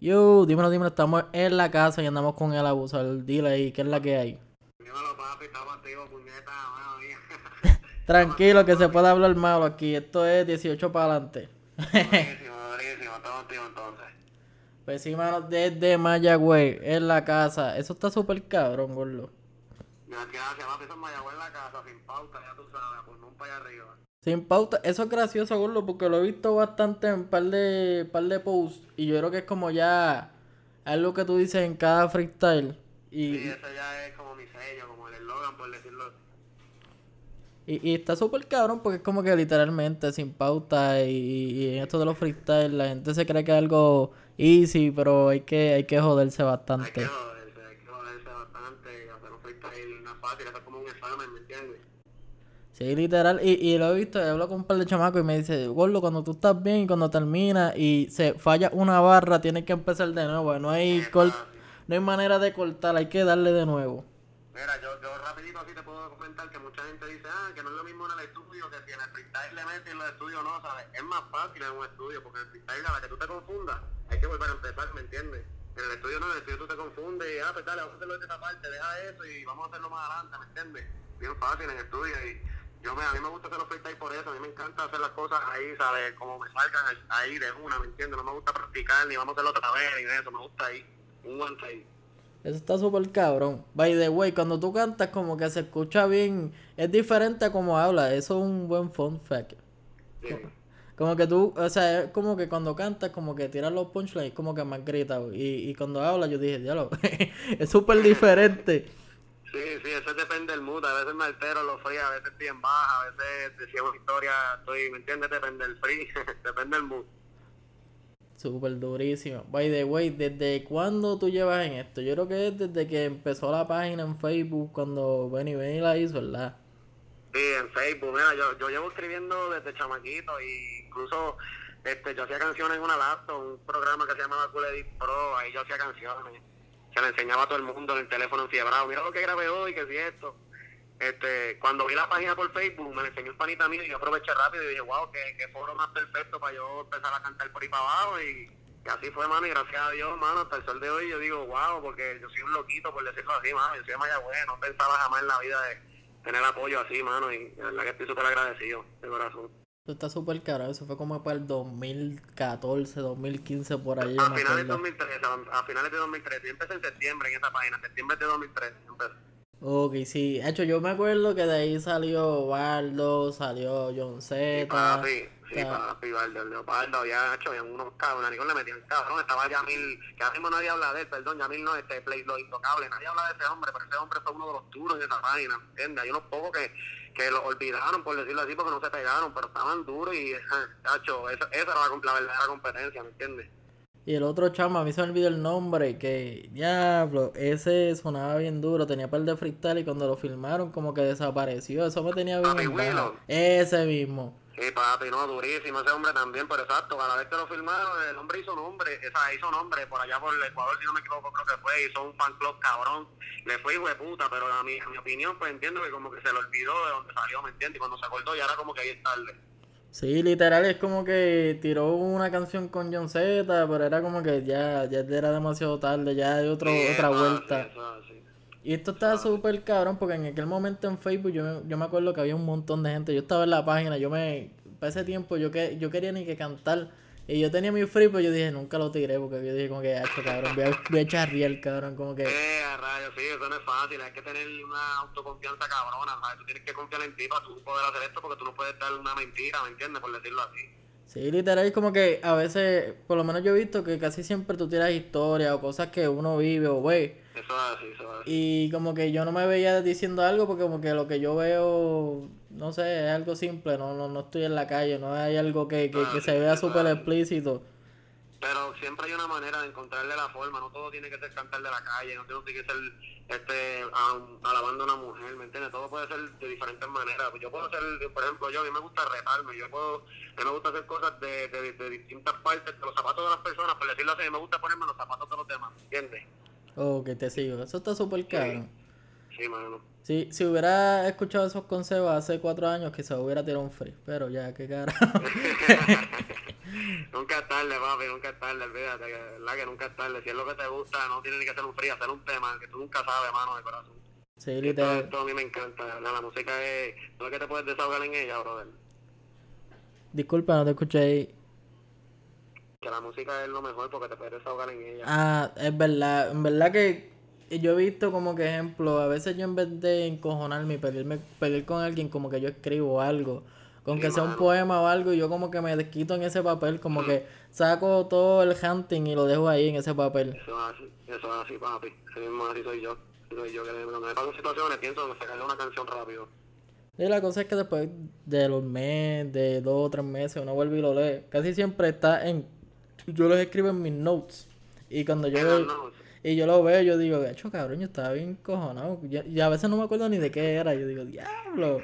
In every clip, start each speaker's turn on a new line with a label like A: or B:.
A: Yo, dímelo, dímelo, estamos en la casa y andamos con el abusador. Dile ahí, ¿qué es la que hay?
B: Dímelo, papi, estamos activos, puñeta.
A: Tranquilo, que se puede hablar malo aquí. Esto es 18 para adelante.
B: Buenísimo, buenísimo, estamos activos entonces.
A: Pues sí, mano, desde Mayagüez, en la casa. Eso está súper cabrón, gordo.
B: Gracias, papi, eso es Mayagüez en la casa, sin pauta, ya tú sabes, por un para allá arriba.
A: Sin pauta, eso es gracioso, gordo, porque lo he visto bastante en par de, par de posts. Y yo creo que es como ya algo que tú dices en cada freestyle. Y,
B: Sí, ese ya es como mi sello, como el eslogan, por decirlo
A: y, y está súper cabrón porque es como que literalmente sin pauta y, y en esto de los freestyles la gente se cree que es algo easy, pero hay que, hay que joderse
B: Hay que
A: bastante.
B: joderse, hay que joderse bastante, hacer un freestyle no es fácil, eso es como un examen, ¿me entiendes?
A: Sí, literal. Y, y lo he visto, he hablado con un par de chamacos y me dice, Gordo, cuando tú estás bien y cuando terminas y se falla una barra, tienes que empezar de nuevo. No hay,
B: fácil.
A: no hay manera de cortar, hay que darle de nuevo.
B: Mira, yo, yo rapidito así te puedo comentar que mucha gente dice, ah, que no es lo mismo en el estudio, que si en el freestyle le meten en el estudio no, ¿sabes? Es más fácil en un estudio, porque en el freestyle a la que tú te confundas, hay que volver a empezar, ¿me entiendes? En el estudio no, en el estudio tú te confundes y, ah, pues dale, vamos a hacerlo de esta parte, deja eso y vamos a hacerlo más adelante, ¿me entiendes? Bien fácil en el estudio y yo me, a mí me gusta hacer los freestyle por eso, a mí me encanta hacer las cosas ahí, ¿sabes? Como me salgan ahí de una, ¿me entiendes? No me gusta practicar ni vamos a hacerlo otra vez ni de eso, me gusta ahí, un one take.
A: Eso está súper cabrón. By the way, cuando tú cantas como que se escucha bien, es diferente a como habla. Eso es un buen fun fact.
B: Sí.
A: Como que tú, o sea, es como que cuando cantas, como que tiras los punchlines, como que más grita. Y, y cuando hablas, yo dije, diablo, es súper diferente.
B: Sí, sí, eso depende del mood. A veces me altero lo free, a veces estoy en baja, a veces una historia, estoy, ¿me entiendes? Depende del free, depende del mood.
A: Súper durísimo. By the way, ¿desde cuándo tú llevas en esto? Yo creo que es desde que empezó la página en Facebook, cuando Benny Benny la hizo, ¿verdad?
B: Sí, en Facebook, mira, yo, yo llevo escribiendo desde chamaquito y incluso este, yo hacía canciones en una laptop, un programa que se llamaba Cool Edit Pro, ahí yo hacía canciones. Le enseñaba todo el mundo en el teléfono enfiebrado, mira lo que grabé hoy, que si esto. Este, cuando vi la página por Facebook, me la enseñó un panita mío y yo aproveché rápido y dije, wow, qué, qué foro más perfecto para yo empezar a cantar por ahí para abajo y, así fue, mano, y gracias a Dios, mano, hasta el sol de hoy yo digo, wow, porque yo soy un loquito, por decirlo así, mano, yo soy de Mayagüez, no pensaba jamás en la vida de tener apoyo así, mano, y verdad que estoy súper agradecido, de corazón.
A: Eso está súper caro. Eso fue como para el 2014, 2015, por ahí.
B: A
A: me
B: finales de
A: acuerdo.
B: 2013, a, a finales de 2013, yo empecé en septiembre en esa página, septiembre de 2013, empecé.
A: Ok, sí. De hecho, yo me acuerdo que de ahí salió Waldo, salió John
B: Sí,
A: Z.
B: papi, sí,
A: o sea,
B: papi, Valdo, el Leopardo, había hecho, había unos cabrones, le metían cabrón, estaba Yamil, que ahora mismo nadie habla de él, perdón, Yamil no, este, Play, lo intocable, nadie habla de ese hombre, pero ese hombre fue uno de los duros de esa página, ¿entiendes? Hay unos pocos que, que lo olvidaron, por decirlo así, porque no se pegaron, pero estaban duros y, cacho, esa, esa era la, la verdadera competencia, ¿me entiendes?
A: Y el otro chamo, a mí se me olvidó el nombre, que diablo, ese sonaba bien duro, tenía par de freestyle y cuando lo filmaron como que desapareció, eso me tenía bien en. Ese mismo.
B: Sí, papi, no, durísimo ese hombre también, pero exacto, cada vez que lo filmaron, el hombre hizo nombre, esa hizo nombre por allá por el Ecuador, si no me equivoco, creo que fue, hizo un fan club cabrón, le fue hijo de puta, pero a mi, a mi opinión, pues entiendo que como que se lo olvidó de donde salió, ¿me entiendes? Y cuando se acordó ya era como que ahí es tarde.
A: Sí, literal, es como que tiró una canción con John Z, pero era como que ya, ya era demasiado tarde, ya hay otro,
B: Sí,
A: otra vuelta.
B: así, eso es así.
A: Y esto estaba súper cabrón porque en aquel momento en Facebook yo, me- yo me acuerdo que había un montón de gente. Yo estaba en la página, yo me... Para ese tiempo yo que yo quería ni que cantar. Y yo tenía mi free, pero yo dije, nunca lo tiré porque yo dije como que, hacho, cabrón, voy a, voy a echar riel, cabrón, como que...
B: Eh, a rayos, sí, eso no es fácil, hay que tener una autoconfianza cabrona, ¿sabes? Tú tienes que confiar en ti para tú poder hacer esto porque tú no puedes dar una mentira, ¿me entiendes? Por decirlo así.
A: Sí, literal, es como que a veces, por lo menos yo he visto que casi siempre tú tiras historias o cosas que uno vive o ve.
B: Eso es así, eso es así.
A: Y como que yo no me veía diciendo algo porque como que lo que yo veo, no sé, es algo simple, no, no, no estoy en la calle, no hay algo que, que, que se vea súper explícito.
B: Pero siempre hay una manera de encontrarle la forma, no todo tiene que ser cantar de la calle, no tiene que ser este, alabando a una mujer, ¿me entiendes? Todo puede ser de diferentes maneras. Yo puedo hacer, por ejemplo, yo a mí me gusta retarme, yo puedo, a mí me gusta hacer cosas de, de, de distintas partes de los zapatos de las personas, por decirlo así, me gusta ponerme los zapatos de los demás, ¿me entiendes?
A: Oh, que te sigo, eso está súper cabrón.
B: Sí, mano.
A: Si, si hubiera escuchado esos consejos hace cuatro años, quizás hubiera tirado un free, pero ya, qué carajo.
B: nunca es tarde, papi, nunca es tarde, olvídate, que, verdad que nunca es tarde. Si es lo que te gusta, no tiene ni que ser un frío, hacer un tema que tú nunca sabes, mano, de corazón.
A: Sí, literal.
B: esto a mí me encanta, ¿verdad? la música es, no es que te puedes desahogar en ella, brother.
A: Disculpa, no te escuché ahí.
B: Que la música es lo mejor porque te puedes desahogar en ella.
A: Ah, es verdad. En verdad que yo he visto como que ejemplo, a veces yo en vez de encojonarme y pelearme, pelear con alguien, como que yo escribo algo. Con
B: Sí,
A: que sea un poema o algo, yo como que me desquito en ese papel, como que saco todo el hunting y lo dejo ahí en ese papel.
B: Eso es así, eso es así, papi. Así mismo, así soy yo. Soy yo, que cuando me pasan situaciones pienso en sacarle una canción rápido.
A: Y la cosa es que después de los meses, de dos o tres meses, uno vuelve y lo lee. Casi siempre está en... Yo los escribo en mis notes. Y cuando yo... Veo-. Y yo lo veo, yo digo, hecho cabrón, yo estaba bien cojonado. Y a veces no me acuerdo ni de qué era. Yo digo, diablo.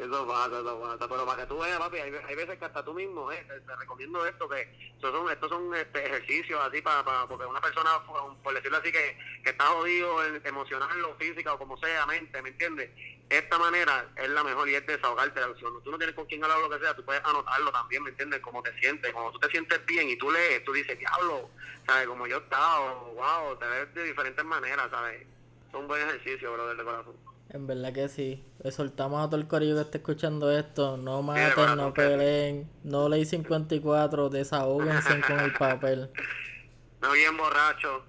B: Eso pasa, eso pasa. Pero para que tú veas, papi, hay, hay veces que hasta tú mismo, eh, te, recomiendo esto, que estos son, estos son este, ejercicios así para, para, porque una persona, por, decirlo así, que, que está jodido en- emocional o física o como sea, mente, ¿me entiendes? Esta manera es la mejor y es desahogarte. Si tú no tienes con quién hablar lo que sea, tú puedes anotarlo también, ¿me entiendes? Cómo te sientes. Cuando tú te sientes bien y tú lees, tú dices, diablo, ¿sabes? Como yo estaba, wow, te ves de diferentes maneras, ¿sabes? Es un buen ejercicio, brother, de corazón.
A: En verdad que sí. Le soltamos a todo el corillo que esté escuchando esto. No maten, no peleen. No ley 54. Desahóguense con el papel.
B: No bien borracho.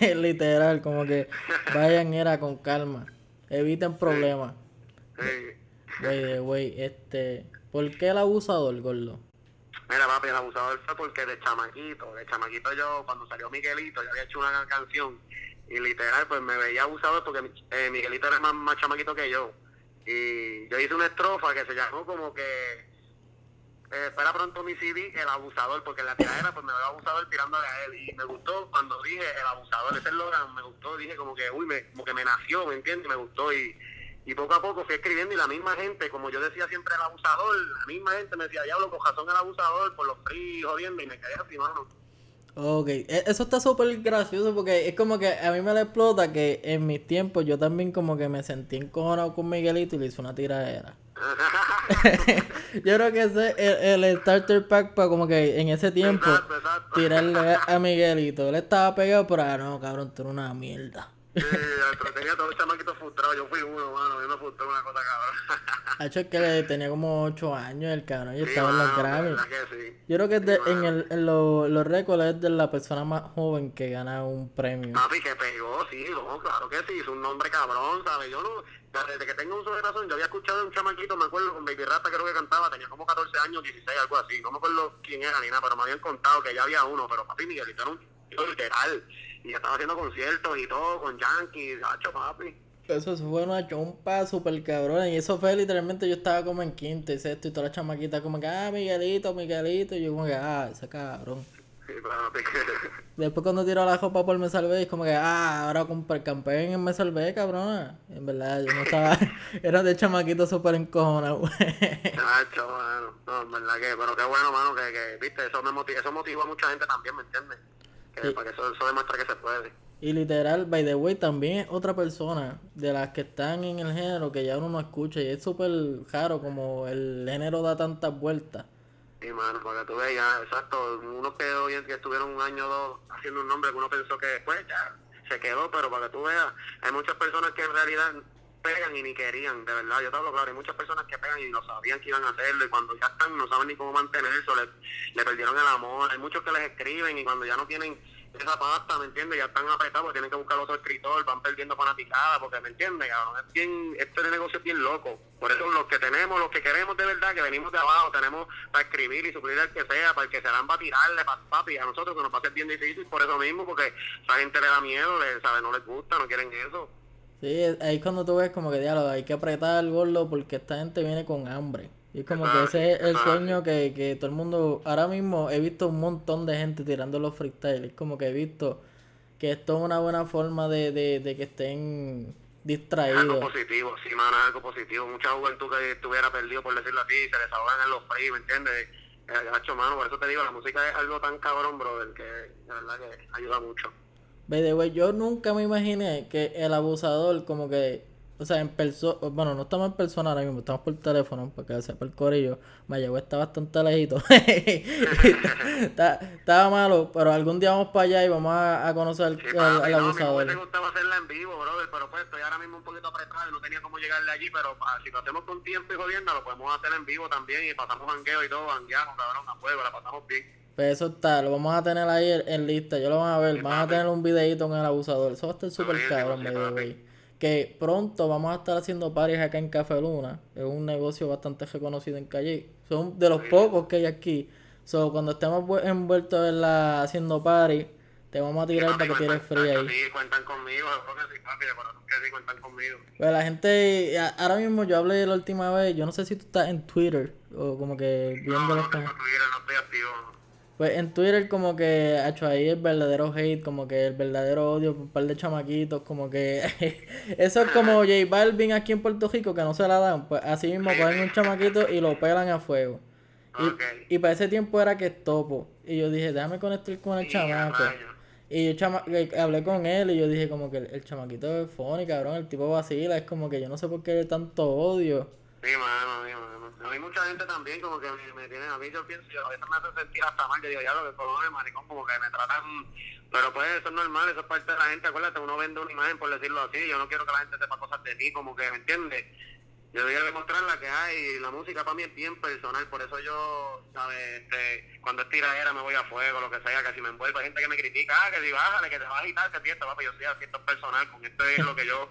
A: Literal, como que vayan era con calma. Eviten problemas. Güey, güey, este. ¿Por qué el abusador, gordo?
B: Mira, papi, el abusador fue porque de chamaquito, de chamaquito yo, cuando salió Miguelito, yo había hecho una canción y literal, pues me veía abusador porque eh, Miguelito era más, más chamaquito que yo. Y yo hice una estrofa que se llamó como que eh, espera pronto mi CD, el abusador, porque en la tiradera pues me veo abusador tirándole a él. Y me gustó cuando dije el abusador, ese eslogan me gustó, dije como que, uy, me, como que me nació, ¿me entiendes? Me gustó y, y poco a poco fui escribiendo y la misma gente, como yo decía siempre el abusador, la misma gente me decía, diablo, con el abusador, por los fríos, jodiendo, y me quedé así, mano.
A: Ok, e- eso está súper gracioso porque es como que a mí me la explota que en mis tiempos yo también como que me sentí encojonado con Miguelito y le hice una tiradera. yo creo que ese es el, el starter pack para como que en ese tiempo
B: Exacto, exacto.
A: tirarle a Miguelito. Él estaba pegado, pero ah, no, cabrón, tú eres una mierda.
B: Sí, tenía todos los chamaquitos frustrados, yo fui uno, mano, a mí me frustró una cosa cabrón.
A: Ha hecho es que le tenía como 8 años el cabrón y estaba en los
B: mano,
A: Grammys.
B: sí.
A: Yo creo que es de-
B: Sí,
A: en,
B: mano.
A: el, en lo- los récords es de la persona más joven que gana un premio.
B: Papi, que pegó, sí, no, claro que sí, es un nombre cabrón, ¿sabes? Yo no, desde que tengo uso de razón, yo había escuchado de un chamaquito, me acuerdo, con Baby Rata creo que cantaba, tenía como 14 años, 16, algo así, no me acuerdo quién era ni nada, pero me habían contado que ya había uno, pero papi, Miguelito era un literal, y ya estaba haciendo conciertos y todo, con Yankee, gacho, papi.
A: Eso fue una chompa super cabrón. Y eso fue literalmente, yo estaba como en quinto y sexto y toda la chamaquita como que, ah, Miguelito, Miguelito. Y yo como que, ah, ese cabrón.
B: Sí, papi.
A: Después cuando tiró la copa por Me Salvé, es como que, ah, ahora el campeón en Me Salvé, cabrona. En verdad, yo no estaba, era de chamaquito súper encojonado.
B: Gacho, mano, no, en verdad que, pero qué bueno, mano, que, que viste, eso me motiva, eso motiva a mucha gente también, ¿me entiendes? Que. Para que eso, eso demuestra que se puede.
A: Y literal, by the way, también es otra persona de las que están en el género que ya uno no escucha y es súper raro como el género da tantas vueltas.
B: Sí, mano, para que tú veas, exacto, unos que hoy que estuvieron un año o dos haciendo un nombre que uno pensó que después ya se quedó, pero para que tú veas, hay muchas personas que en realidad pegan y ni querían, de verdad, yo te hablo claro, hay muchas personas que pegan y no sabían que iban a hacerlo y cuando ya están no saben ni cómo mantenerse, le, le perdieron el amor, hay muchos que les escriben y cuando ya no tienen esa pasta, ¿me entiendes? Ya están apretados tienen que buscar otro escritor, van perdiendo fanaticada, porque, ¿me entiendes? Es bien, este negocio es bien loco. Por eso los que tenemos, los que queremos de verdad, que venimos de abajo, tenemos para escribir y suplir al que sea, para el que se dan para tirarle, para papi, a nosotros que nos pase bien difícil, por eso mismo, porque esa gente le da miedo, le, ¿sabe? no les gusta, no quieren eso.
A: Sí, es- ahí cuando tú ves como que diablo, hay que apretar al gordo porque esta gente viene con hambre. Y es como que ese es el sueño que, que todo el mundo, ahora mismo he visto un montón de gente tirando los freestyle. Es como que he visto que esto es una buena forma de, de, de que estén
B: Es algo
A: distraídos.
B: positivo, sí, mano, es algo positivo. Mucha juventud que estuviera perdido, por decirlo así, se desahogan en los free, ¿me entiendes? Eh, gacho, mano, por eso te digo, la música es algo tan cabrón, brother, que de verdad que ayuda mucho.
A: By the way, yo nunca me imaginé que el abusador como que o sea, en persona, bueno, no estamos en persona ahora mismo, estamos por teléfono, porque sea por el corillo. Mayagüez está bastante lejito. estaba malo, pero algún día vamos para allá y vamos a, conocer al,
B: sí, al, no, abusador. Me gustaba hacerla en vivo, brother, pero pues estoy ahora mismo un poquito apretado y no tenía cómo llegarle allí, pero ah, si lo hacemos con tiempo y jodiendo, lo podemos hacer en vivo también y pasamos banqueo y todo, banqueamos, cabrón, a fuego, la pasamos bien.
A: Pues eso está, lo vamos a tener ahí en, lista, yo lo van a ver, van a tener un videito con el abusador, eso va a estar súper cabrón, medio güey que pronto vamos a estar haciendo paris acá en Café Luna. Es un negocio bastante reconocido en Calle. Son de los pocos que hay aquí. So, cuando estemos envueltos en la haciendo paris, te vamos a tirar para que tires frío
B: ahí. Sí, cuentan conmigo, sí, papi, que sí, cuentan conmigo.
A: Pues la gente, ahora mismo yo hablé la última vez, yo no sé si tú estás en Twitter o como que viendo
B: no, no tengo Twitter, no estoy activo.
A: Pues en Twitter como que ha hecho ahí el verdadero hate, como que el verdadero odio por un par de chamaquitos, como que eso es como J Balvin aquí en Puerto Rico que no se la dan, pues así mismo cogen un chamaquito y lo pelan a fuego. Y, para ese tiempo era que topo. Y yo dije, déjame conectar con el chamaco. Y yo chama hablé con él y yo dije como que el, chamaquito es funny, cabrón, el tipo vacila, es como que yo no sé por qué tanto odio.
B: Sí, mano, sí, mano. A mí mucha gente también como que me, tiene, a mí yo pienso, yo, a veces me hace sentir hasta mal, yo digo, ya lo que colores, maricón, como que me tratan, pero pues eso es normal, eso es parte de la gente, acuérdate, uno vende una imagen por decirlo así, yo no quiero que la gente sepa cosas de mí, como que, ¿me entiendes? Yo voy a demostrar la que hay, la música para mí es bien personal, por eso yo, ¿sabes? Este, cuando es tiradera me voy a fuego, lo que sea, que si me envuelvo, hay gente que me critica, ah, que si bájale, que te vas a agitar, que fiesta, papi, yo soy así, esto es personal, con esto es lo que yo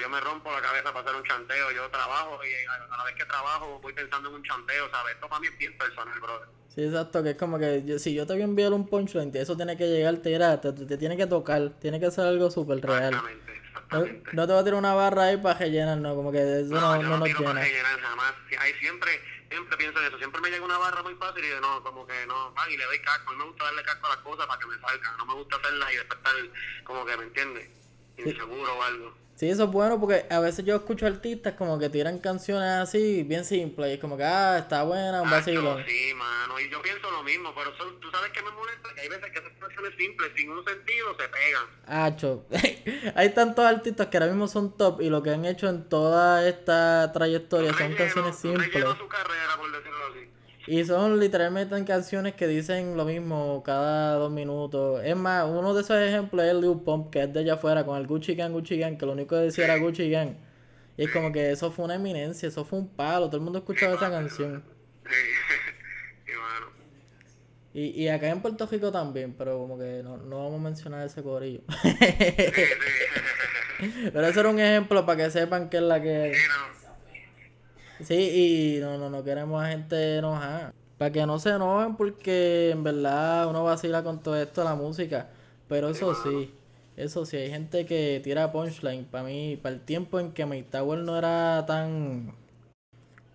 B: yo me rompo la cabeza para hacer un chanteo, yo trabajo y a la vez que trabajo voy pensando en un chanteo, ¿sabes? Esto para mí es bien personal, brother.
A: Sí, exacto, que es como que si yo te voy a enviar un punchline, eso tiene que llegar, te, te, te tiene que tocar, tiene que ser algo súper real. Exactamente, exactamente. No, te va a tirar una barra ahí para rellenar, no, como que eso no,
B: no,
A: no, no
B: nos llena. Para rellenar jamás, ahí siempre, siempre pienso en eso, siempre me llega una barra muy fácil y digo, no, como que no, y le doy casco, a mí me gusta darle casco a las cosas para que me salgan, no me gusta hacerlas y después estar como que, ¿me entiendes? Inseguro o algo.
A: Sí, eso es bueno porque a veces yo escucho artistas como que tiran canciones así, bien simples, y es como que, ah, está buena, un vacilo.
B: Sí, mano, y yo pienso lo mismo, pero tú sabes que me molesta que hay veces que esas canciones simples, sin un sentido, se pegan.
A: Acho, hay tantos artistas que ahora mismo son top y lo que han hecho en toda esta trayectoria son canciones simples. Y son literalmente canciones que dicen lo mismo cada dos minutos. Es más, uno de esos ejemplos es Lil Pump, que es de allá afuera, con el Gucci Gang, Gucci Gang, que lo único que decía era Gucci Gang. Y es como que eso fue una eminencia, eso fue un palo, todo el mundo escuchaba esa canción. Y, y acá en Puerto Rico también, pero como que no, no vamos a mencionar ese corillo. pero eso era un ejemplo para que sepan que es la que... Sí, y no, no, no queremos a gente enojada. Para que no se enojen porque en verdad uno vacila con todo esto la música. Pero eso sí, eso sí, hay gente que tira punchline. Para mí, para el tiempo en que Mike Tower no era tan...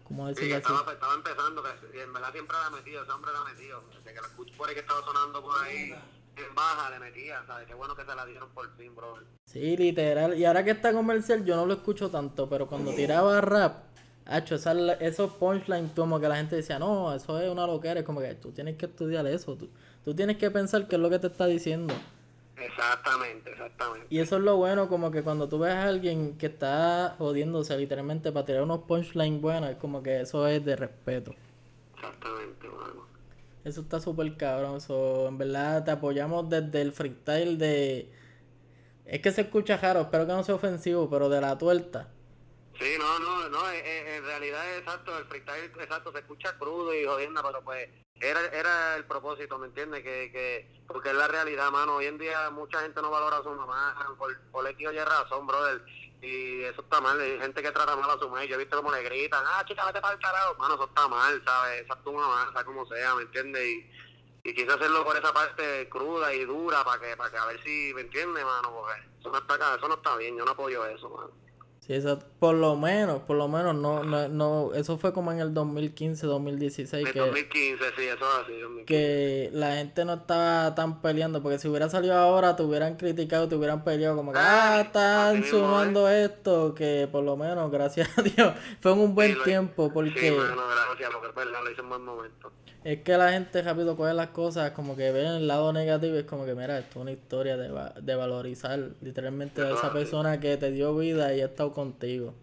B: ¿Cómo decirlo sí, estaba, estaba, empezando, que en verdad siempre la metido, ese hombre la metido. Desde que la escucho por ahí que estaba sonando por ahí en baja le metía, ¿sabes? Qué bueno que se la dieron por fin, bro.
A: Sí, literal. Y ahora que está comercial yo no lo escucho tanto, pero cuando tiraba rap Hacho, esos punchlines como que la gente decía, no, eso es una loquera. Es como que tú tienes que estudiar eso. Tú, tú tienes que pensar qué es lo que te está diciendo.
B: Exactamente, exactamente.
A: Y eso es lo bueno, como que cuando tú ves a alguien que está jodiéndose literalmente para tirar unos punchlines buenos, es como que eso es de respeto.
B: Exactamente, bueno.
A: Eso está súper cabrón. Eso, en verdad te apoyamos desde el freestyle de... Es que se escucha raro, espero que no sea ofensivo, pero de la tuerta.
B: Sí, no, no, no, eh, en realidad exacto, el freestyle exacto se escucha crudo y jodiendo, pero pues era, era el propósito, ¿me entiendes? Que, que, porque es la realidad, mano, hoy en día mucha gente no valora a su mamá por, por X o Y razón, brother, y eso está mal, hay gente que trata mal a su mamá, yo he visto como le gritan, ah, chica, vete para el carajo, mano, eso está mal, ¿sabes? Esa es tu mamá, sea como sea, ¿me entiendes? Y, y quise hacerlo por esa parte cruda y dura para que, para que a ver si, ¿me entiendes, mano? Porque eso no está, eso no está bien, yo no apoyo eso, mano.
A: Sí, eso, por lo menos, por lo menos, no, no, no, eso fue como en el 2015, 2016.
B: En que, 2015, sí, eso así.
A: Que la gente no estaba tan peleando, porque si hubiera salido ahora, te hubieran criticado, te hubieran peleado, como que, ah, están sumando esto, que por lo menos, gracias a Dios, fue en un buen tiempo, porque...
B: Sí, bueno, gracias, porque es verdad, lo hice en buen momento.
A: Es que la gente rápido coge las cosas, como que ven el lado negativo, es como que, mira, esto es una historia de, va- de valorizar literalmente a esa persona que te dio vida y ha estado contigo.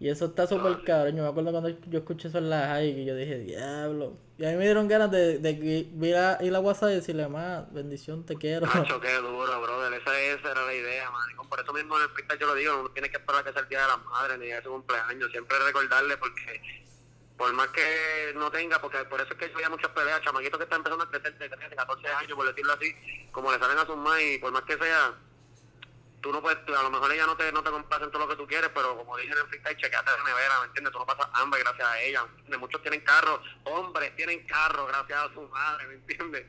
A: Y eso está súper cabrón. Yo me acuerdo cuando yo escuché eso en la high y yo dije, diablo. Y a mí me dieron ganas de, de que- ir a, ir a WhatsApp y decirle, más, bendición, te quiero.
B: Nacho, qué duro, brother. Esa, esa era la idea, man. Por eso mismo en el freestyle yo lo digo, no tienes que esperar a que sea el día de las madres ni de su cumpleaños. Siempre recordarle porque por más que no tenga, porque por eso es que yo veía muchas peleas, chamaquitos que están empezando a crecer de 13, 14 años, por decirlo así, como le salen a sus más y por más que sea, tú no puedes, a lo mejor ella no te, no te complacen todo lo que tú quieres, pero como dije en el freestyle, chequeate la nevera, ¿me entiendes? Tú no pasas hambre gracias a ella, ¿me entiendes? Muchos tienen carro, hombres tienen carro gracias a su madre, ¿me entiendes?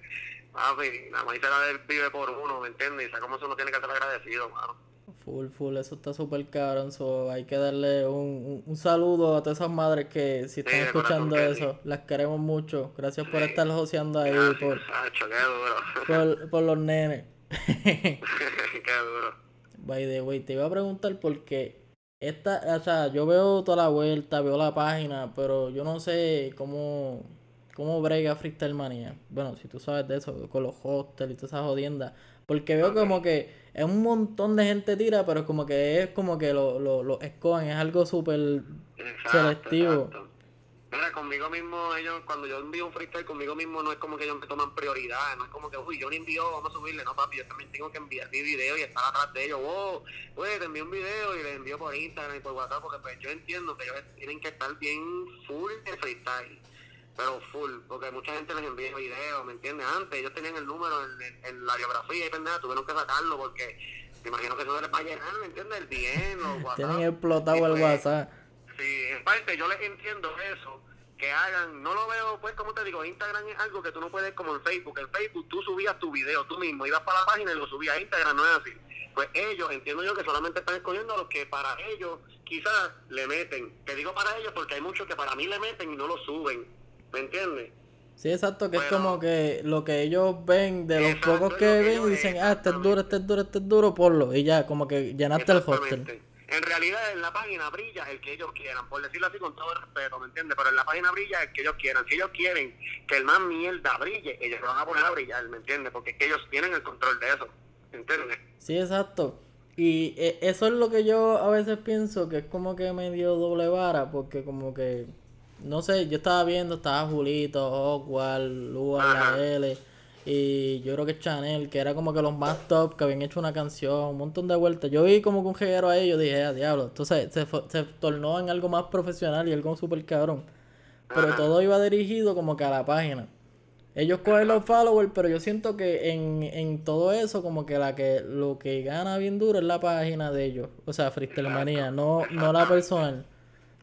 B: Papi, la maíz vive por uno, ¿me entiendes? Y sabes cómo uno tiene que ser agradecido, mano.
A: Full, full, eso está súper cabrón. So, hay que darle un, un, un saludo a todas esas madres que si están
B: Sí,
A: escuchando eso, las queremos mucho. Gracias por estar joseando ahí,
B: Gracias,
A: por,
B: qué duro.
A: por, por los nenes.
B: qué duro.
A: By the way, te iba a preguntar porque esta, o sea, yo veo toda la vuelta, veo la página, pero yo no sé cómo, cómo brega Freestyle Manía. Bueno, si tú sabes de eso, con los hostels y todas esas jodiendas. Porque veo como que es un montón de gente tira, pero como que es como que lo, lo, lo escogen, es algo súper selectivo.
B: exacto. Mira, conmigo mismo, ellos, cuando yo envío un freestyle conmigo mismo, no es como que ellos me toman prioridad, no es como que, uy, yo le envío, vamos a subirle, no, papi, yo también tengo que enviar mi video y estar atrás de ellos, wow, güey, te envío un video y les envío por Instagram y por WhatsApp, porque pues yo entiendo que ellos tienen que estar bien full de freestyle, pero full, porque mucha gente les envía videos, ¿me entiendes? Antes ellos tenían el número en, en- en la biografía y pendeja, tuvieron que sacarlo porque me imagino que eso les va a llenar, ¿me entiendes? El DM, los WhatsApp.
A: Tienen explotado el
B: pues,
A: WhatsApp.
B: Sí, en parte yo les entiendo eso, que hagan, no lo veo, pues como te digo, Instagram es algo que tú no puedes como en Facebook, en Facebook tú subías tu video tú mismo, ibas para la página y lo subías a Instagram, no es así. Pues ellos, entiendo yo que solamente están escogiendo a los que para ellos quizás le meten. Te digo para ellos porque hay muchos que para mí le meten y no lo suben, ¿me entiendes?
A: Sí, exacto, que es como que lo que ellos ven de los pocos que
B: lo que
A: ven dicen, ah, este es duro, este es duro, este es duro, ponlo. Y ya, como que llenaste el hostel.
B: En realidad en la página brilla el que ellos quieran, por decirlo así con todo el respeto, ¿me entiendes? Pero en la página brilla el que ellos quieran. Si ellos quieren que el más mierda brille, ellos lo van a poner a brillar, ¿me entiendes? Porque es que ellos tienen el control de eso, ¿me entiendes?
A: Sí, exacto. Y eh, eso es lo que yo a veces pienso que es como que medio doble vara, porque como que, no sé, yo estaba viendo, estaba Julito, Hogwarts, Lua, la. L, y yo creo que Chanel, que era como que los más top, que habían hecho una canción, un montón de vueltas. Yo vi como que un jeguero ahí, yo dije, ah, diablo. Entonces se, se tornó en algo más profesional y algo súper cabrón. Pero
B: Ajá.
A: todo iba dirigido como que a la página. Ellos cogen los followers, pero yo siento que en, en todo eso, como que la que lo que gana bien duro es la página de ellos. O sea, Freestyle Manía, no, no la personal.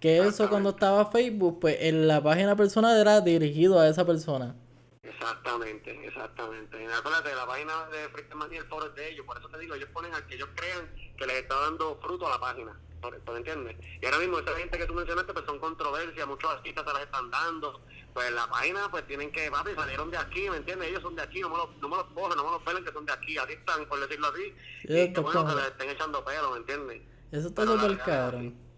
A: Que eso cuando estaba Facebook, pues en la página personal era dirigido a esa persona.
B: Exactamente, exactamente. Y acuérdate, la página de Freestyle Money, el foro es de ellos, por eso te digo, ellos ponen al que ellos crean que les está dando fruto a la página, ¿por, por entiendes? Y ahora mismo esa gente que tú mencionaste, pues son controversias, muchos artistas se las están dando, pues la página, pues tienen que, papi, salieron de aquí, ¿me entiendes? Ellos son de aquí, no me los, no me los cojan, no me los pelen que son de aquí, así están, por decirlo así,
A: Sí,
B: y
A: esto es
B: bueno que les estén echando pelo, ¿me entiendes?
A: Eso está súper cabrón.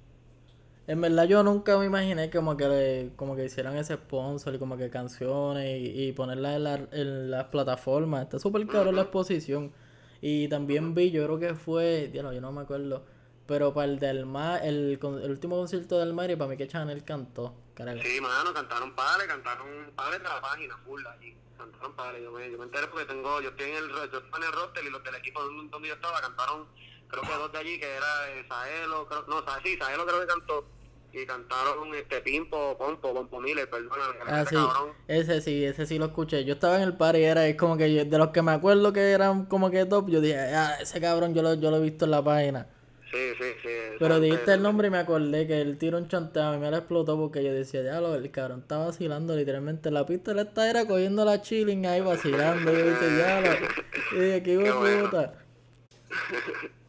A: En verdad yo nunca me imaginé como que como que hicieran ese sponsor y como que canciones y, y ponerlas en, la- en las plataformas. Está súper cabrón la exposición. Y también vi, yo creo que fue, diablo, yo no me acuerdo, pero para el del mar, el, el último concierto del mar y para mí que Chanel cantó, carajo.
B: Sí, mano, cantaron padres, cantaron padres de la página, full allí. Cantaron padres, yo me, yo me enteré porque tengo, yo estoy en el, yo estoy en el roster y los del equipo donde yo estaba cantaron, creo que dos de allí, que era eh, Saelo, creo, no, Sa- sí, Saelo creo que cantó, y cantaron este Pimpo, Pompo, Pompo Miller, perdona,
A: Ah, sí,
B: cabrón.
A: ese sí, ese sí lo escuché. Yo estaba en el party y era es como que yo- de los que me acuerdo que eran como que top, yo dije, ah, ese cabrón yo lo, yo lo he visto en la página.
B: Sí, sí, sí.
A: Pero dijiste el nombre y me acordé que el tiro un chanteo y me la explotó porque yo decía, ya lo, el cabrón está vacilando literalmente. La pista le está era cogiendo la chilling ahí vacilando. Y yo dije, ya lo. Y dije, qué
B: bueno.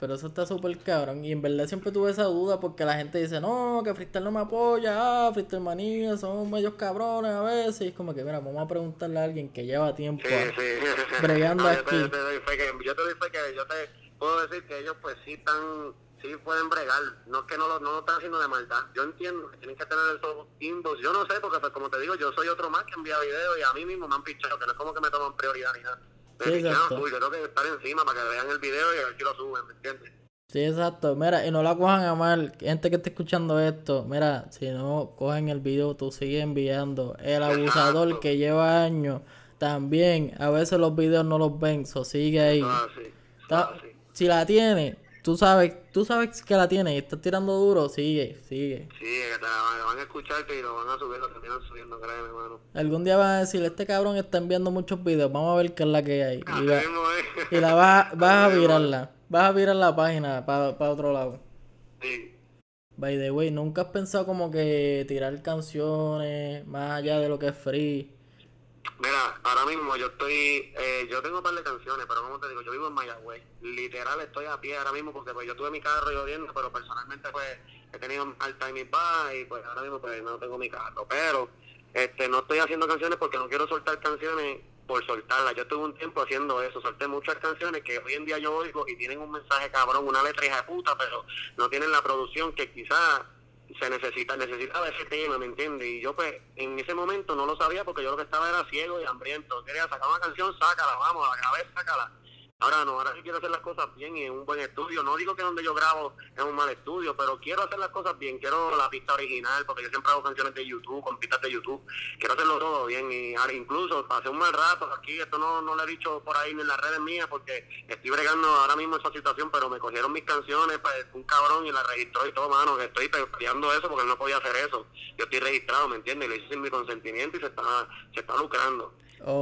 A: Pero eso está súper cabrón. Y en verdad siempre tuve esa duda porque la gente dice, no, que Freestyle no me apoya, ah, Freestyle Manía, son medios cabrones a veces. Y es como que, mira, vamos a preguntarle a alguien que lleva tiempo.
B: Sí, sí.
A: bregando
B: No, yo, te,
A: aquí.
B: yo te doy fe que, yo te doy fe que yo te puedo decir que ellos pues sí están sí pueden bregar. No es que no lo, no lo están haciendo de maldad. Yo entiendo que tienen que tener esos inbox. Yo no sé, porque pues, como te digo, yo soy otro más que envía videos y a mí mismo me han pichado, que no es como que me toman prioridad ni nada. Picharon,
A: exacto.
B: uy, yo tengo que estar encima para que vean el video y a ver si lo suben, ¿me entiendes?
A: Sí, exacto. Mira, y no la cojan a mal. Gente que esté escuchando esto, mira, si no cogen el video, tú sigues enviando. El abusador
B: Exacto.
A: que lleva años, también, a veces los videos no los ven, so sigue ahí.
B: Ah, sí. Ah, sí.
A: Si la tiene, tú sabes, tú sabes que la tiene y estás tirando duro, sigue, sigue.
B: Sí, que te la van, van a escucharte y lo van a subir, lo terminan subiendo, créeme, hermano.
A: Algún día van a decir, este cabrón está enviando muchos videos, vamos a ver qué es la que hay.
B: Así
A: Y, va-
B: mismo es.
A: y la vas, vas a virarla, vas a virar la página para otro lado.
B: Sí.
A: By the way, ¿nunca has pensado como que tirar canciones más allá de lo que es free?
B: Mira, ahora mismo yo estoy, eh, yo tengo un par de canciones, pero como te digo, yo vivo en Mayagüez. Literal estoy a pie ahora mismo porque pues yo tuve mi carro lloviendo, pero personalmente pues he tenido alta en mi y pues ahora mismo pues no tengo mi carro. Pero este no estoy haciendo canciones porque no quiero soltar canciones por soltarlas. Yo tuve un tiempo haciendo eso, solté muchas canciones que hoy en día yo oigo y tienen un mensaje cabrón, una letra hija de puta, pero no tienen la producción que quizás se necesita, necesitaba ese tema, ¿me entiendes? Y yo pues en ese momento no lo sabía porque yo lo que estaba era ciego y hambriento. Quería sacar una canción, sácala, vamos, a la cabeza, sácala. Ahora no, ahora sí quiero hacer las cosas bien y en un buen estudio. No digo que donde yo grabo es un mal estudio, pero quiero hacer las cosas bien. Quiero la pista original, porque yo siempre hago canciones de YouTube, con pistas de YouTube. Quiero hacerlo todo bien y ahora incluso pasé un mal rato aquí. Esto no, no lo he dicho por ahí ni en las redes mías porque estoy bregando ahora mismo esa situación, pero me cogieron mis canciones, pues, un cabrón y las registró y todo, mano. Estoy pe- peleando eso porque él no podía hacer eso. Yo estoy registrado, ¿me entiendes? Y lo hice sin mi consentimiento y se está, se está lucrando.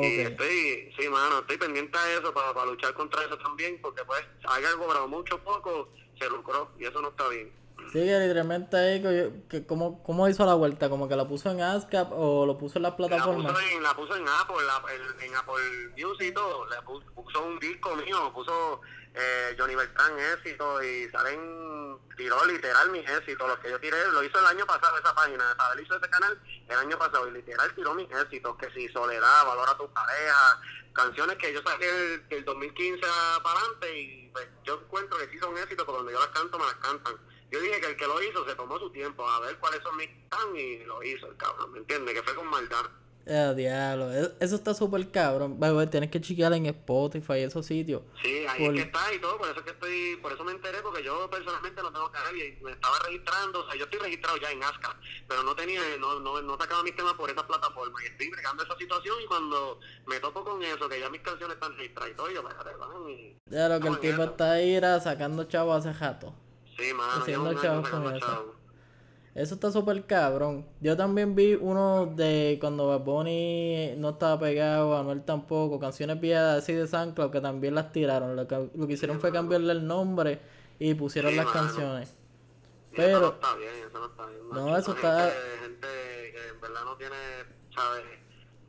B: Y estoy, sí, mano, estoy pendiente a eso para, para luchar contra eso también, porque pues haya cobrado mucho poco, se lucró y eso no está bien.
A: Sí, que literalmente ahí, que, que ¿cómo, ¿cómo hizo la vuelta? ¿Como que la puso en ASCAP o lo puso en las
B: La
A: plataformas?
B: puso, en, la puso en Apple, la- en, en Apple Music y todo, le puso, puso un disco mío, puso eh, Johnny Beltrán éxito y salen, tiró literal mis éxitos, los que yo tiré, lo hizo el año pasado esa página, ¿sabes? Él hizo ese canal el año pasado y literal tiró mis éxitos, que si Soledad, Valora a tu pareja, canciones que yo saqué del, del 2015 para adelante y pues, yo encuentro que sí son éxitos, porque cuando yo las canto me las cantan. Yo dije que el que lo hizo se tomó su tiempo a ver cuáles son mis tan y lo hizo el cabrón, ¿me entiendes? Que fue con maldad.
A: Eh, diablo, e- eso está súper cabrón. Tienes que chequear en Spotify y esos sitios.
B: Sí, ahí
A: Por-
B: es que está y todo, por eso es que estoy, por eso me enteré, porque yo personalmente no tengo canal y me estaba registrando, o sea, yo estoy registrado ya en ASCA, pero no tenía, no, no, no sacaba mis temas por esa plataforma y estoy bregando esa situación y cuando me topo con eso, que ya mis canciones están registradas y todo, yo, van y...
A: Ya lo que el tipo está ahí era sacando chavos hace rato.
B: Sí, mano,
A: Haciendo chavos con eso. Eso está súper cabrón. Yo también vi uno de cuando Bad Bunny no estaba pegado, Anuel tampoco, canciones viejas así de SoundCloud que también las tiraron. Lo que, lo que hicieron fue cambiarle el nombre y pusieron
B: Sí,
A: las
B: mano.
A: canciones. Pero-
B: eso no está bien, eso no está bien.
A: No, eso está-
B: Gente, gente que en verdad no tiene, ¿sabes?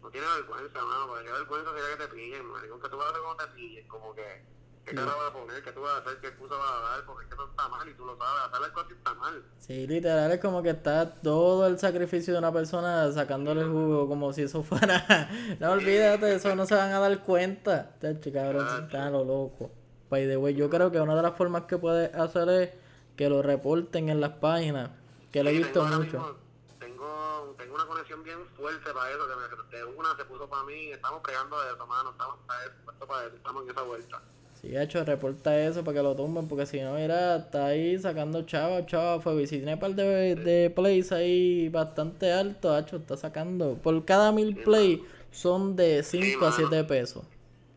B: No tiene vergüenza, mano, porque qué vergüenza sería que te pillen, maricón, que tú vas a hacer como te pillen, como que... ¿Qué cara vas a poner? ¿Qué tú vas a hacer? ¿Qué excusa vas a dar? Porque es que eso está mal y tú lo sabes. Hacer las cosas está mal.
A: Sí, literal es como que está todo el sacrificio de una persona sacándole el jugo como si eso fuera... no olvídate, eso no se van a dar cuenta. Tacho, cabrón, está lo loco. By the way, yo creo que una de las formas que puedes hacer es que lo reporten en las páginas. Que lo he
B: Sí,
A: visto
B: tengo
A: mucho.
B: mismo- tengo, tengo una conexión bien fuerte para eso, que me, de una se puso para mí, estamos pregando de eso, mano, estamos para eso, para eso, estamos en esa vuelta.
A: Sí, hecho, reporta eso para que lo tumben, porque si no, mira, está ahí sacando chava, chava, fue. Y si tiene un par de, de plays ahí bastante alto, hecho, está sacando. Por cada mil plays son de 5 a
B: mano.
A: 7 pesos.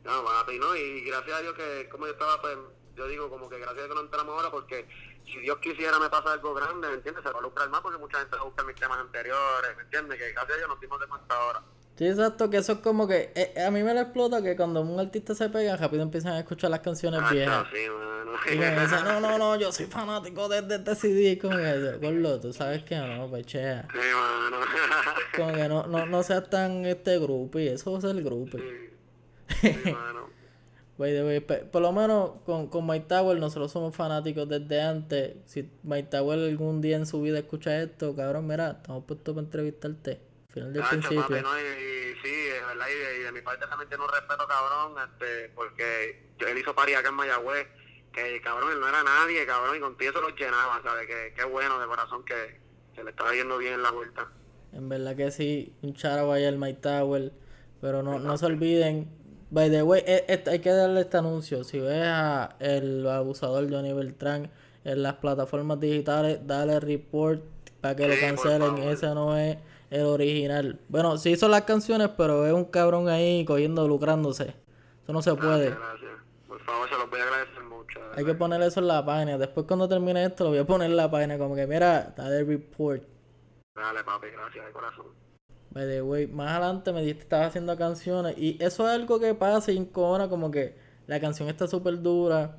B: No, papi, no, y gracias a Dios que, como yo estaba, pues, yo digo como que gracias a Dios que no entramos ahora, porque si Dios quisiera me pasa algo grande, ¿me entiendes? Se va a lucrar más porque mucha gente va a buscar mis temas anteriores, ¿me entiendes? Que gracias a Dios nos dimos de cuenta ahora.
A: Sí, exacto, que eso es como que. eh, a mí me lo explota que cuando un artista se pega, rápido empiezan a escuchar las canciones
B: Ah,
A: viejas.
B: sí, mano.
A: Y me dicen, no, no, no, yo soy fanático de, de este CD. Como que, gordo, tú sabes que no, pues chea.
B: Sí, mano.
A: Como que no, no, no seas tan este grupo y eso es el grupo.
B: Sí, mano.
A: Por lo menos con, con Mike Tower nosotros somos fanáticos desde antes. Si Mike Tower algún día en su vida escucha esto, cabrón, mira, estamos puestos para entrevistarte. Final del principio.
B: papi, no, y, y sí, es verdad, y de, y de mi parte también tiene un respeto cabrón, este, porque él hizo pari acá en Mayagüez, que cabrón, él no era nadie, cabrón, y contigo eso los llenaba, ¿sabes? Que, qué bueno de corazón que se le estaba yendo bien en la vuelta.
A: En verdad que sí, un charo vaya al My Tower, pero no, no se olviden. By the way, e- e- hay que darle este anuncio. Si ves a el abusador Johnny Beltrán en las plataformas digitales, dale report para que lo
B: Sí, por
A: cancelen. Ese no es el original. Bueno, sí hizo las canciones, pero es un cabrón ahí cogiendo, lucrándose. Eso no se puede.
B: Gracias, gracias. Por favor, se los voy a agradecer mucho. de
A: Hay que poner eso en la página. Después cuando termine esto lo voy a poner en la página. Como que mira, dale report.
B: Dale, papi, gracias de corazón.
A: By the way, más adelante me dijiste que estabas haciendo canciones y eso es algo que pasa y encojona como que la canción está súper dura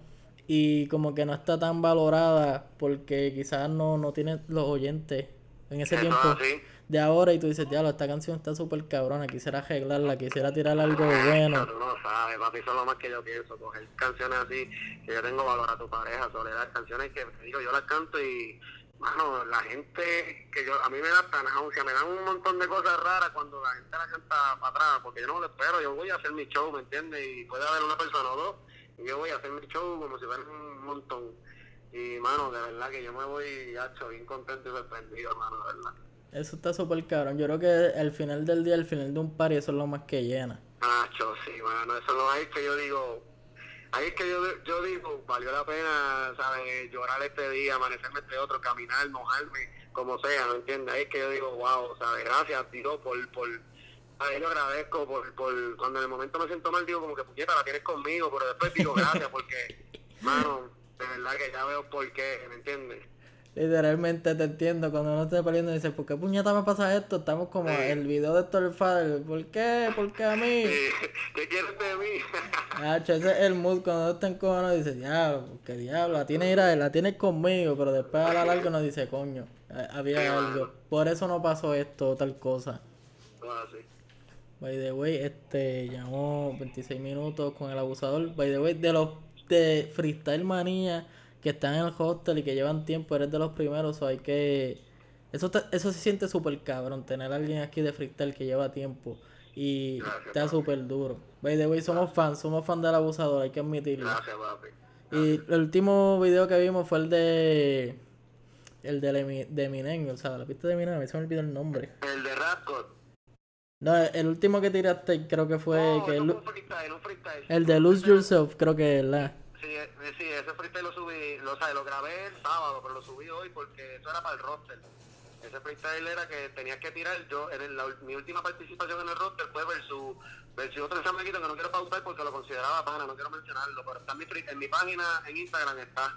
A: y como que no está tan valorada porque quizás no, no tiene los oyentes en ese
B: Eso
A: tiempo
B: así.
A: De ahora y tú dices, diablo, esta canción está súper cabrona, quisiera arreglarla, quisiera tirar algo bueno.
B: Tú no sabes, papi, eso es lo más que yo pienso, coger canciones así, que yo tengo valor a tu pareja, soledad, canciones que digo, yo las canto y, mano, la gente, que yo, a mí me da tan náusea, me dan un montón de cosas raras cuando la gente la canta para atrás, porque yo no lo espero, yo voy a hacer mi show, ¿me entiendes? Y puede haber una persona o dos, y yo voy a hacer mi show como si fuera un montón. Y, mano, de verdad que yo me voy, hacho, bien contento y sorprendido, hermano, de verdad.
A: Eso está súper cabrón. Yo creo que al final del día, al final de un party, eso es lo más que llena.
B: Nacho, sí, mano, eso no hay que yo digo, ahí es que yo, yo digo, valió la pena, ¿sabes? Llorar este día, amanecerme este otro, caminar, mojarme, como sea, ¿me entiendes? Ahí es que yo digo, wow, ¿sabes? Gracias, Dios, por, por, a él lo agradezco, por, por, cuando en el momento me siento mal, digo, como que puñeta, la tienes conmigo, pero después digo, gracias, porque, mano, de verdad que ya veo por qué, ¿me entiendes?
A: Literalmente te entiendo cuando uno está peleando dice, ¿por qué puñeta me pasa esto? Estamos como
B: Sí.
A: el video de Héctor Father, ¿por qué? ¿Por qué a mí?
B: Sí, ¿Qué quieres de mí?
A: Hacho, ese es el mood cuando uno está en cojones y dice, diablo, qué diablo, la tiene ira, la tiene conmigo, pero después a la larga uno dice, coño, eh, había algo. Por eso no pasó esto o tal cosa.
B: Ah, sí.
A: By the way, este llamó 26 minutos con el abusador. By the way, de los de Freestyle Manía que están en el hostel y que llevan tiempo, eres de los primeros, o hay que. Eso, te- eso se siente súper cabrón, tener a alguien aquí de freestyle que lleva tiempo y
B: Gracias,
A: está súper duro. By the way, somos fans, somos fans del abusador, hay que admitirlo.
B: Gracias, papi.
A: Y el último video que vimos fue el de. El de, Emi- de Eminem, o sea, la pista de Eminem, a mí se me olvidó el nombre.
B: El de Rapcot.
A: No, el último que tiraste creo que fue.
B: Oh,
A: que
B: no
A: el,
B: fue un freestyle, un freestyle.
A: el de Lose Yourself, creo que es la.
B: Sí, eh, sí, ese freestyle lo subí, lo, o lo grabé el sábado, pero lo subí hoy porque eso era para el roster. Ese freestyle era que tenías que tirar, yo, en la, mi última participación en el roster fue versus, versus otro chamaquito que no quiero pautar porque lo consideraba pana, no quiero mencionarlo, pero está en mi, en mi página, en Instagram está,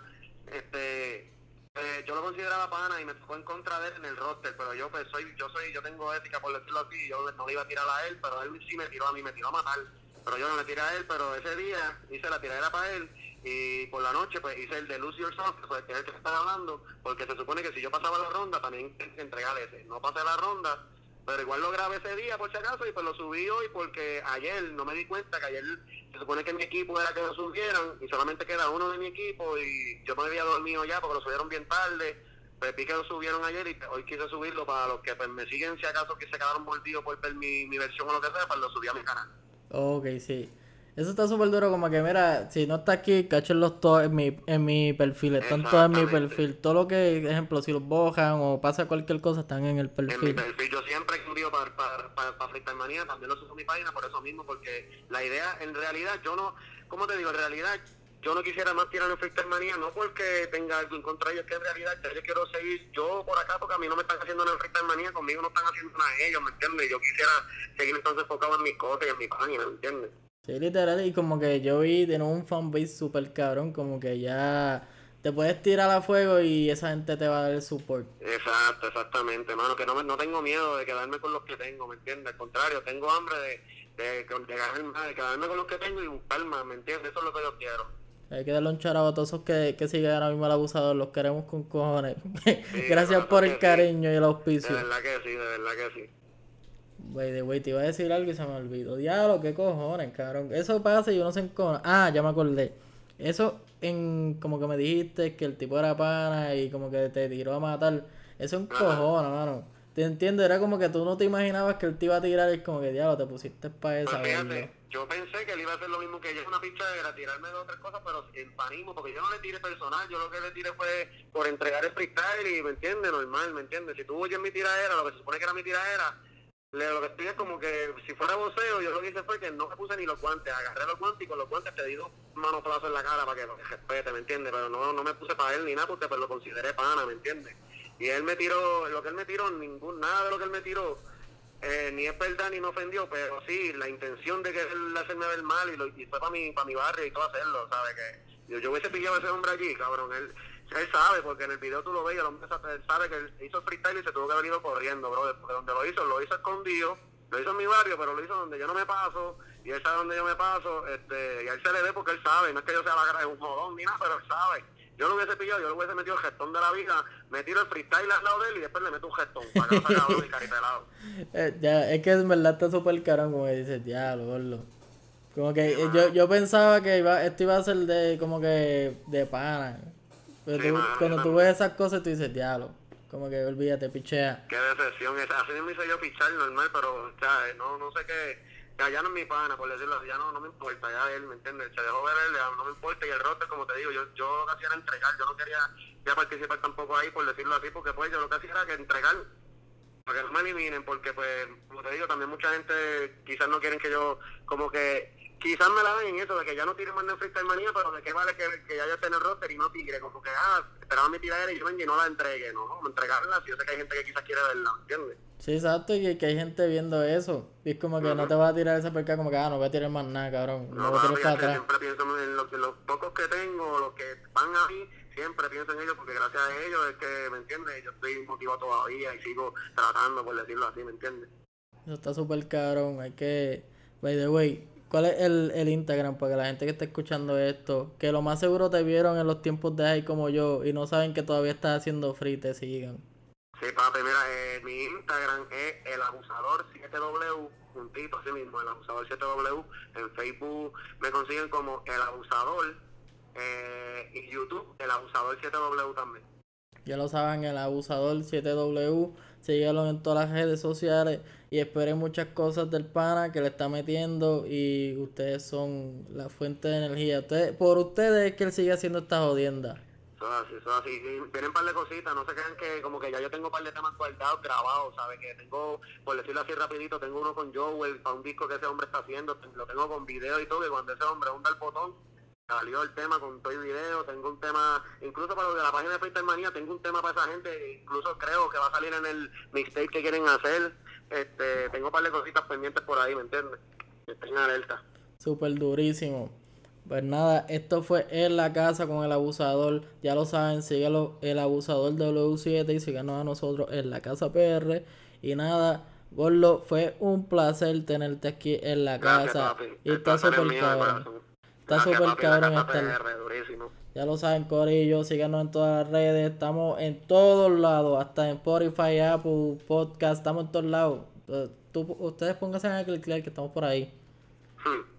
B: este, eh, yo lo consideraba pana y me tocó en contra de él en el roster, pero yo pues soy, yo soy, yo tengo ética por decirlo así, yo no le iba a tirar a él, pero él sí me tiró a mí, me tiró a matar, pero yo no le tiré a él, pero ese día hice la tiradera para él y por la noche pues hice el de Lose Yourself, que es el que estaba hablando, porque se supone que si yo pasaba la ronda también entregar ese, no pasé la ronda, pero igual lo grabé ese día por si acaso y pues lo subí hoy porque ayer no me di cuenta que ayer se supone que mi equipo era que lo subieran y solamente queda uno de mi equipo y yo me había dormido ya porque lo subieron bien tarde pues vi que lo subieron ayer y hoy quise subirlo para los que pues, me siguen si acaso que se quedaron mordidos por ver mi, mi versión o lo que sea pues lo subí a mi canal
A: Ok, sí. Eso está súper duro, como que mira, si no está aquí, cáchenlos todos en mi, en mi perfil. Están todos en mi perfil. Todo lo que, ejemplo, si los bojan o pasa cualquier cosa, están en el
B: en mi
A: perfil.
B: perfil yo siempre envío para para para, para Manía también lo subo a mi página por eso mismo porque la idea en realidad yo no ¿cómo te digo? en realidad yo no quisiera más tirar en Freestyle Manía no porque tenga algo en contra ellos que en realidad yo quiero seguir yo por acá porque a mí no me están haciendo en el Freestyle Manía conmigo no están haciendo nada ellos ¿me entiendes? yo quisiera seguir entonces enfocado en mis cosas y en mi página ¿me entiendes?
A: Sí, literal, y como que yo vi de nuevo un fanbase súper cabrón, como que ya te puedes tirar a fuego y esa gente te va a dar el support.
B: Exacto, exactamente, hermano, que no, me, no tengo miedo de quedarme con los que tengo, ¿me entiendes? Al contrario, tengo hambre de, de, de, de quedarme con los que tengo y buscar más, ¿me entiendes? Eso es lo que yo quiero.
A: Hay que darle un charado a todos esos que, que siguen ahora mismo al abusador, los queremos con cojones. Gracias por el
B: sí.
A: cariño y el
B: De
A: auspicio.
B: verdad que sí, de verdad que sí.
A: Wey, de wey, te iba a decir algo y se me olvidó. Diablo, qué cojones, cabrón. Eso pasa y yo no sé en cómo. Ah, ya me acordé. Eso en como que me dijiste que el tipo era pana y como que te tiró a matar. Eso es un cojón, mano. Te entiendo, era como que tú no te imaginabas que él te iba a tirar y como que diablo, te pusiste para esa
B: Pues fíjate, yo pensé que él iba a hacer lo mismo que ella, una pichadera, tirarme dos o tres cosas, pero en panismo, porque yo no le tiré personal, yo lo que le tiré fue por entregar el freestyle y, ¿me entiendes? Normal, ¿me entiendes? Si tú oyes mi tiradera, lo que se supone que era mi tiradera, le, lo que estoy es como que si fuera voceo, yo lo que hice fue que no me puse ni los guantes, agarré los guantes y con los guantes te di dos manoprazos en la cara para que lo respete, ¿me entiendes? Pero no, no me puse para él ni nada porque pues, lo consideré pana, ¿me entiendes? Y él me tiró, lo que él me tiró, ningún, nada de lo que él me tiró eh, ni es verdad ni me ofendió, pero sí, la intención de que él hacerme ver mal y, lo, y fue para mi, para mi barrio y todo hacerlo, ¿sabes? Que yo, yo hubiese pillado a ese hombre allí, cabrón. Él, él sabe, porque en el video tú lo ves, el hombre él sabe que él hizo freestyle y se tuvo que haber ido corriendo, bro. Porque donde lo hizo, lo hizo escondido, lo hizo en mi barrio, pero lo hizo donde yo no me paso, y él sabe donde yo me paso, este, y a él se le ve porque él sabe, no es que yo sea la cara de un jodón ni nada, pero él sabe. Yo lo hubiese pillado, yo lo hubiese metido el gestón de la vida, me tiro el freestyle al lado de él y después le meto un gestón para que no salga carita de lado.
A: Eh, ya, es que en verdad está súper caro como dices, diablo, gordo. Como que eh, yo, yo pensaba que iba, esto iba a ser de como que de pana. Pero tú, cuando tú ves esas cosas tú dices, diablo. Como que olvídate, pichea.
B: Qué decepción. Así me hice yo pichar normal, pero sea, no, no sé qué ya, ya no es mi pana, por decirlo así, ya no, no me importa, ya él, ¿me entiendes? Se dejó ver él, no me importa, y el roster, como te digo, yo, yo lo que hacía era entregar, yo no quería ya participar tampoco ahí, por decirlo así, porque pues yo lo que hacía era que entregar, para que no me eliminen, porque pues, como te digo, también mucha gente quizás no quieren que yo, como que quizás me la ven en eso, de que ya no tire más en freestyle manía, pero de qué vale que, que ya yo esté en el roster y no tigre, como que, ah, esperaba mi tiradera y yo venga y no la entregue, no, entregarla, si yo sé que hay gente que quizás quiere verla, ¿entiendes?
A: Sí, exacto, y que, hay gente viendo eso, y es como que no te vas a tirar esa perca como que, ah, no voy a tirar más nada, cabrón, no, voy a tirar
B: para atrás. Siempre pienso en los, los pocos que tengo, los que van a mí, siempre pienso en ellos porque gracias a ellos es que, ¿me entiendes? Yo estoy motivado todavía y sigo tratando, por decirlo así, ¿me entiendes?
A: Eso está súper cabrón, hay que, by the way, ¿Cuál es el, el Instagram para que la gente que está escuchando esto, que lo más seguro te vieron en los tiempos de ahí como yo y no saben que todavía estás haciendo free, te sigan?
B: Sí, papi, mira, eh, mi Instagram es el abusador 7W, juntito así mismo, el abusador 7W. En Facebook me consiguen como el abusador eh, y YouTube, el abusador 7W también.
A: Ya lo saben, el abusador 7W síguelo en todas las redes sociales y esperen muchas cosas del pana que le está metiendo y ustedes son la fuente de energía. Ustedes, por ustedes es que él sigue haciendo esta jodienda.
B: Eso así, eso así. Vienen un par de cositas, no se crean que como que ya yo tengo un par de temas guardados, grabados, ¿sabes? Que tengo, por decirlo así rapidito, tengo uno con Joel para un disco que ese hombre está haciendo, lo tengo con video y todo, que cuando ese hombre hunda el botón, salió el tema con todo el video, tengo un tema, incluso para los de la página de Freestyle Manía, tengo un tema para esa gente, incluso creo que va a salir en el mixtape que quieren hacer, este, tengo un par de cositas pendientes por ahí, ¿me entiendes? Estoy en alerta.
A: Súper durísimo. Pues nada, esto fue En la Casa con el Abusador. Ya lo saben, síguelo, el Abusador W7 y síganos a nosotros en la Casa PR. Y nada, Gorlo, fue un placer tenerte aquí en la casa. Y está súper cabrón. Está súper cabrón estar. Ya lo saben, Corillo. Síganos en todas las redes. Estamos en todos lados. Hasta en Spotify, Apple, Podcast. Estamos en todos lados. ustedes pónganse a clicar que estamos por ahí. Hmm.